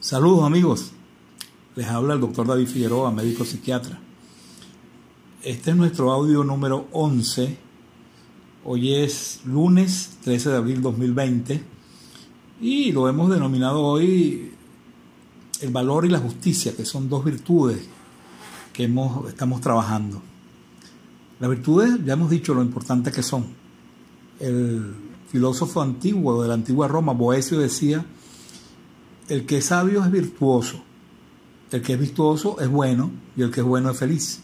Saludos amigos, les habla el doctor David Figueroa, médico psiquiatra. Este es nuestro audio número 11. Hoy es lunes 13 de abril 2020 y lo hemos denominado hoy el valor y la justicia, que son dos virtudes que hemos, estamos trabajando. Las virtudes, ya hemos dicho lo importante que son. El filósofo antiguo de la antigua Roma, Boesio, decía, el que es sabio es virtuoso, el que es virtuoso es bueno y el que es bueno es feliz.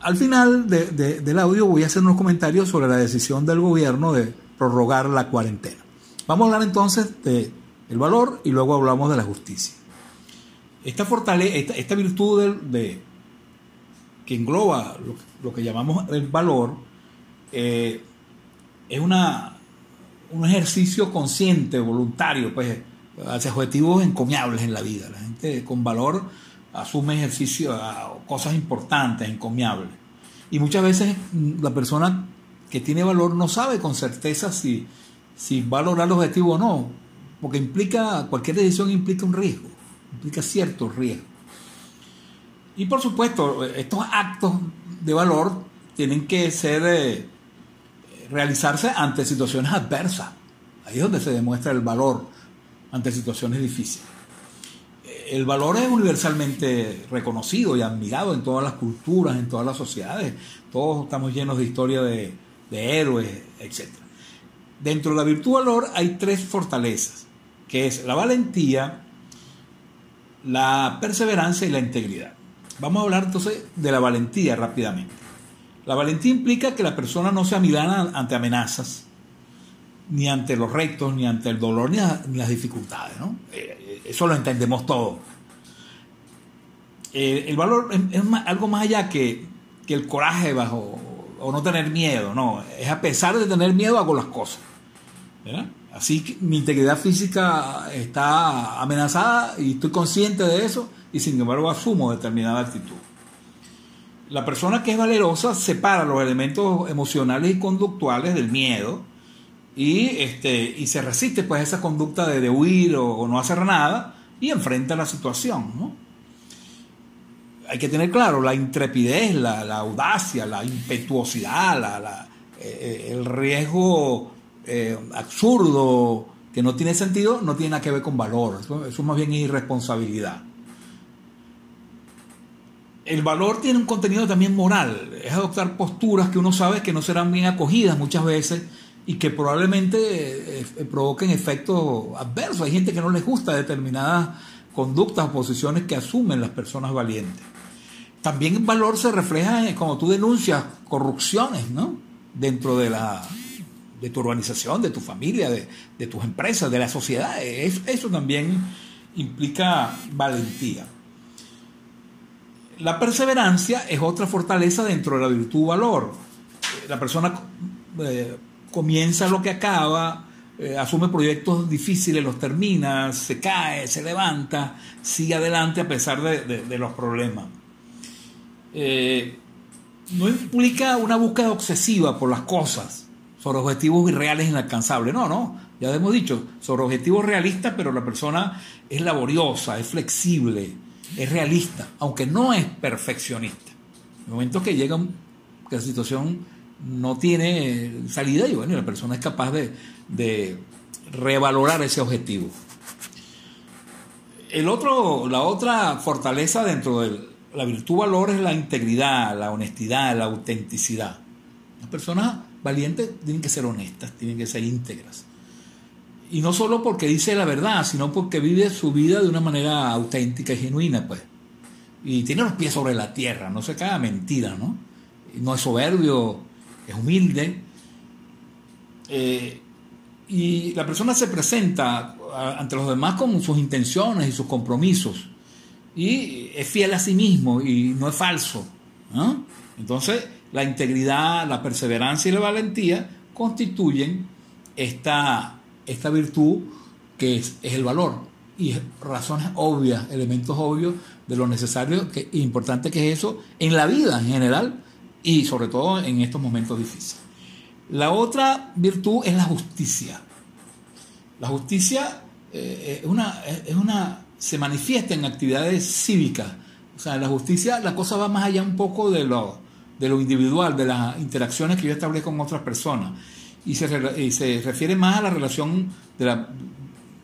Al final del audio voy a hacer unos comentarios sobre la decisión del gobierno de prorrogar la cuarentena. Vamos a hablar entonces del el valor y luego hablamos de la justicia. Esta, fortaleza, esta, virtud de, que engloba lo, que llamamos el valor eh, es una, un ejercicio consciente, voluntario, pues, hacia objetivos encomiables en la vida. La gente con valor asume ejercicio, cosas importantes, encomiables. Y muchas veces la persona que tiene valor no sabe con certeza si, si va a lograr el objetivo o no, porque implica, cualquier decisión implica un riesgo, implica cierto riesgo. Y por supuesto, estos actos de valor tienen que ser eh, realizarse ante situaciones adversas. Ahí es donde se demuestra el valor ante situaciones difíciles. El valor es universalmente reconocido y admirado en todas las culturas, en todas las sociedades. Todos estamos llenos de historia de, héroes, etc. Dentro de la virtud valor hay tres fortalezas, que es la valentía, la perseverancia y la integridad. Vamos a hablar entonces de la valentía rápidamente. La valentía implica que la persona no se amilana ante amenazas, ni ante los retos, ni ante el dolor, ni, las dificultades. ¿no? Eh, eso lo entendemos todo. Eh, el valor es, algo más allá que, el coraje bajo o no tener miedo, no. Es a pesar de tener miedo hago las cosas. Así que mi integridad física está amenazada y estoy consciente de eso y sin embargo asumo determinada actitud. La persona que es valerosa separa los elementos emocionales y conductuales del miedo y, este, y se resiste pues a esa conducta de, huir o, no hacer nada y enfrenta la situación. ¿no? Hay que tener claro, la intrepidez, la, audacia, la impetuosidad, la, eh, el riesgo eh, absurdo que no tiene sentido, no tiene nada que ver con valor, eso, eso es más bien irresponsabilidad el valor tiene un contenido también moral, es adoptar posturas que uno sabe que no serán bien acogidas muchas veces y que probablemente eh, eh, provoquen efectos adversos. Hay gente que no les gusta determinadas conductas o posiciones que asumen las personas valientes. También el valor se refleja en, cuando tú denuncias corrupciones, ¿no? Dentro de la de tu organización, de tu familia, de, de tus empresas, de la sociedad. eso también implica valentía. La perseverancia es otra fortaleza dentro de la virtud valor. La persona eh, comienza lo que acaba, eh, asume proyectos difíciles, los termina, se cae, se levanta, sigue adelante a pesar de, los problemas. Eh, no implica una búsqueda obsesiva por las cosas, sobre objetivos irreales inalcanzables. No, no, ya hemos dicho, sobre objetivos realistas, pero la persona es laboriosa, es flexible, es realista, aunque no es perfeccionista. En el momento que llega que la situación no tiene salida y bueno, la persona es capaz de, revalorar ese objetivo. El otro, la otra fortaleza dentro de la virtud valor es la integridad, la honestidad, la autenticidad. Las personas valientes tienen que ser honestas, tienen que ser íntegras. Y no solo porque dice la verdad, sino porque vive su vida de una manera auténtica y genuina, pues. y tiene los pies sobre la tierra, no se cae a mentira, ¿no? No es soberbio, es humilde. Eh, y la persona se presenta ante los demás con sus intenciones y sus compromisos. Y es fiel a sí mismo y no es falso. Entonces, la integridad, la perseverancia y la valentía constituyen esta, esta virtud que es, el valor y razones obvias, elementos obvios de lo necesario e importante que es eso en la vida en general y sobre todo en estos momentos difíciles. La otra virtud es la justicia. La justicia eh, es, una, es una, se manifiesta en actividades cívicas. O sea, la justicia, la cosa va más allá un poco de lo, de lo individual, de las interacciones que yo establezco con otras personas. Y se, y se refiere más a la relación, de la,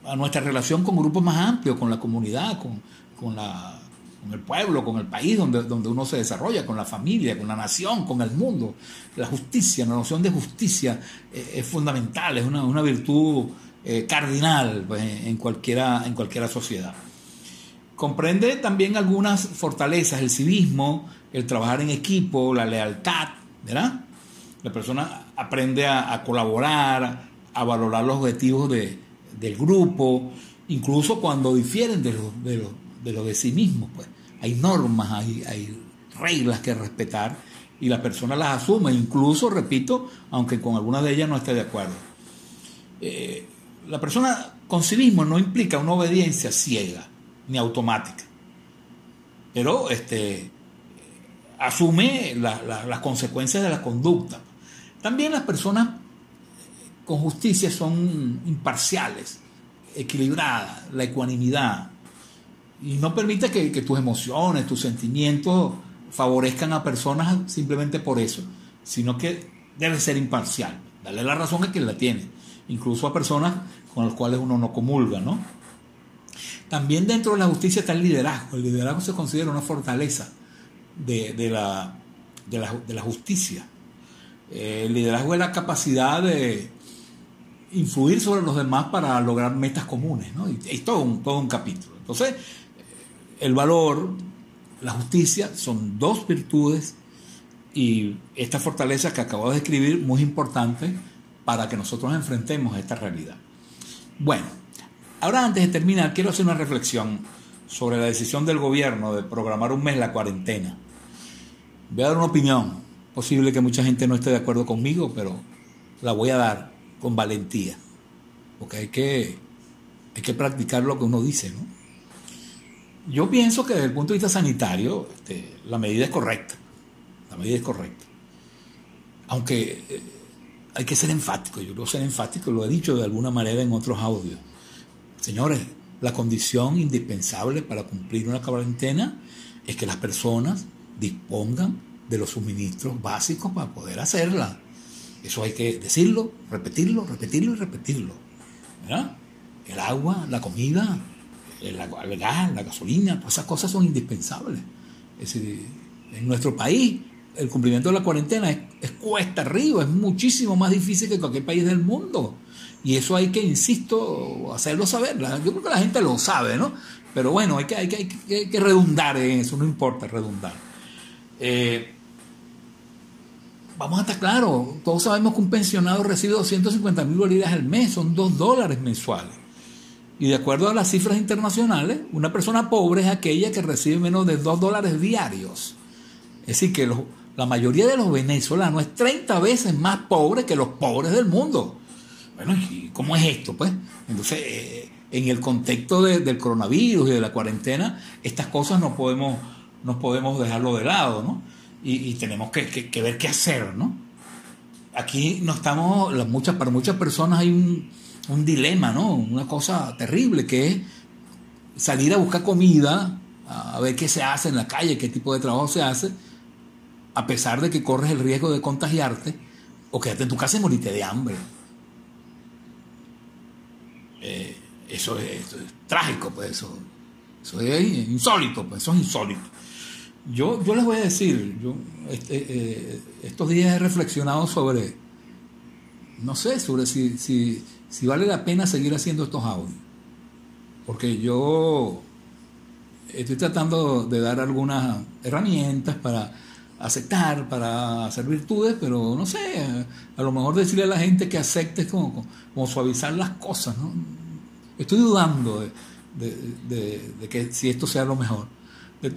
a nuestra relación con grupos más amplios, con la comunidad, con, con, la, con el pueblo, con el país donde, donde uno se desarrolla, con la familia, con la nación, con el mundo. La justicia, la noción de justicia eh, es fundamental, es una, una virtud eh, cardinal pues, en, cualquiera, en cualquiera sociedad. Comprende también algunas fortalezas, el civismo, el trabajar en equipo, la lealtad, ¿verdad? La persona aprende a, colaborar, a valorar los objetivos del grupo, incluso cuando difieren de lo de, lo, de, sí mismos. Pues. Hay normas, hay, reglas que respetar y la persona las asume, incluso, repito, aunque con algunas de ellas no esté de acuerdo. Eh, la persona con civismo no implica una obediencia ciega ni automática, pero este, asume las consecuencias de la conducta. También las personas con justicia son imparciales, equilibradas, la ecuanimidad, y no permite que, tus emociones, tus sentimientos favorezcan a personas simplemente por eso, sino que debe ser imparcial, darle la razón a quien la tiene, incluso a personas con las cuales uno no comulga, ¿no? También dentro de la justicia está el liderazgo. El liderazgo se considera una fortaleza de la, justicia. Eh, el liderazgo es la capacidad de influir sobre los demás para lograr metas comunes, ¿no? Y es todo un, todo un capítulo. Entonces, el valor, la justicia son dos virtudes y esta fortaleza que acabo de describir, muy importante para que nosotros enfrentemos esta realidad. Bueno, ahora antes de terminar, quiero hacer una reflexión sobre la decisión del gobierno de programar un mes la cuarentena. Voy a dar una opinión. Posible que mucha gente no esté de acuerdo conmigo, pero la voy a dar con valentía. Porque hay que, hay que practicar lo que uno dice, ¿no? Yo pienso que desde el punto de vista sanitario, este, la medida es correcta. La medida es correcta. Aunque eh, hay que ser enfático. Yo quiero ser enfático, lo he dicho de alguna manera en otros audios. Señores, la condición indispensable para cumplir una cuarentena es que las personas dispongan de los suministros básicos para poder hacerla. Eso hay que decirlo, repetirlo, repetirlo y repetirlo. El agua, la comida, el, gas, la gasolina, todas esas cosas son indispensables. En nuestro país el cumplimiento de la cuarentena es, cuesta arriba, es muchísimo más difícil que cualquier país del mundo. Y eso hay que, insisto, hacerlo saber. Yo creo que la gente lo sabe, ¿no? Pero bueno, hay que, hay que, redundar en eso, no importa redundar. Eh, vamos a estar claros, todos sabemos que un pensionado recibe 250 mil bolívares al mes, son 2 dólares mensuales. Y de acuerdo a las cifras internacionales, una persona pobre es aquella que recibe menos de 2 dólares diarios. Es decir, que la mayoría de los venezolanos es 30 veces más pobre que los pobres del mundo. Bueno, ¿y cómo es esto? Pues, entonces, eh, en el contexto del coronavirus y de la cuarentena, estas cosas no podemos, no podemos dejarlo de lado, ¿no? Y, tenemos que, ver qué hacer, ¿no? Aquí no estamos, muchas, para muchas personas hay un, dilema, ¿no? Una cosa terrible que es salir a buscar comida, a ver qué se hace en la calle, qué tipo de trabajo se hace, a pesar de que corres el riesgo de contagiarte o quedarte en tu casa y morirte de hambre. Eh, eso, es, trágico, pues eso, eso es insólito, pues eso es insólito. Yo, yo les voy a decir, yo este, estos días he reflexionado sobre, no sé, sobre si, si, vale la pena seguir haciendo estos audios. Porque yo estoy tratando de dar algunas herramientas para aceptar, para hacer virtudes, pero no sé, a lo mejor decirle a la gente que acepte es como, como suavizar las cosas, ¿no? Estoy dudando de, que si esto sea lo mejor.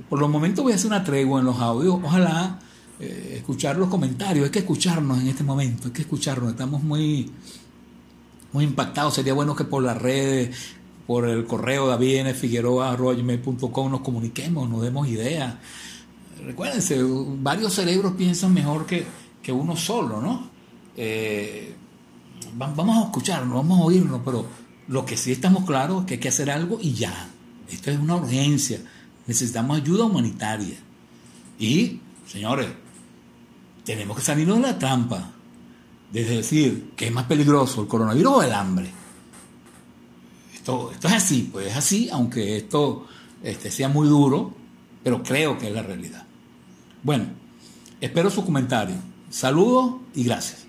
Por los momentos voy a hacer una tregua en los audios, ojalá eh, escuchar los comentarios, hay que escucharnos en este momento, hay que escucharnos, estamos muy, muy impactados, sería bueno que por las redes, por el correo davidnfigueroa.com nos comuniquemos, nos demos ideas. Recuérdense, varios cerebros piensan mejor que, uno solo, ¿no? Eh, vamos a escucharnos, vamos a oírnos, pero lo que sí estamos claros es que hay que hacer algo y ya. Esto es una urgencia. Necesitamos ayuda humanitaria. Y, señores, tenemos que salirnos de la trampa. De decir que es más peligroso el coronavirus o el hambre. Esto, esto es así, pues es así, aunque esto este, sea muy duro, pero creo que es la realidad. Bueno, espero su comentario. Saludos y gracias.